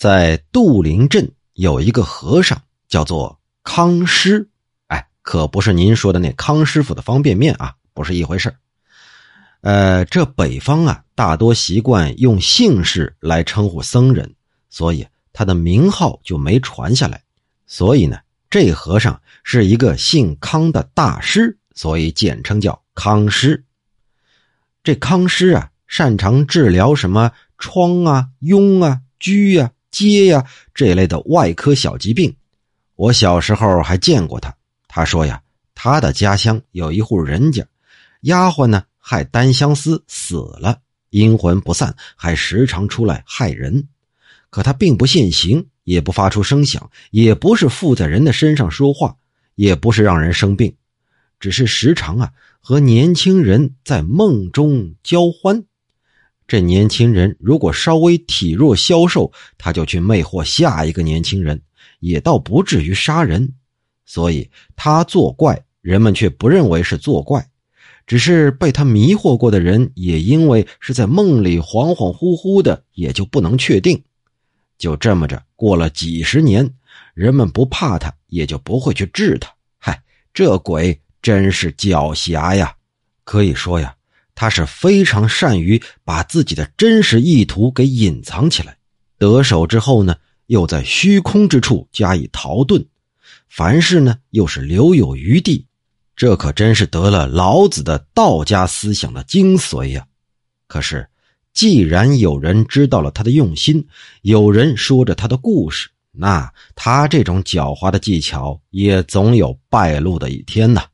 在杜陵镇有一个和尚，叫做康师。哎，可不是您说的那康师傅的方便面啊，不是一回事呃，这北方啊，大多习惯用姓氏来称呼僧人，所以他的名号就没传下来。所以呢，这和尚是一个姓康的大师，所以简称叫康师。这康师啊，擅长治疗什么疮啊、痈啊、疽啊、疖呀这类的外科小疾病。我小时候还见过他。他说呀，他的家乡有一户人家，丫鬟呢。害单相思死了，阴魂不散，还时常出来害人。可他并不现形，也不发出声响，也不是附在人的身上说话，也不是让人生病，只是时常啊和年轻人在梦中交欢。这年轻人如果稍微体弱消瘦，他就去魅惑下一个年轻人，也倒不至于杀人。所以他作怪，人们却不认为是作怪。只是被他迷惑过的人，也因为是在梦里恍恍惚惚的，也就不能确定。就这么着过了几十年，人们不怕他，也就不会去治他。嗨，这鬼真是狡黠呀！可以说呀，他是非常善于把自己的真实意图给隐藏起来。得手之后呢，又在虚空之处加以逃遁，凡事呢又是留有余地。这可真是得了老子的道家思想的精髓呀！可是，既然有人知道了他的用心，有人说着他的故事，那他这种狡猾的技巧也总有败露的一天呐。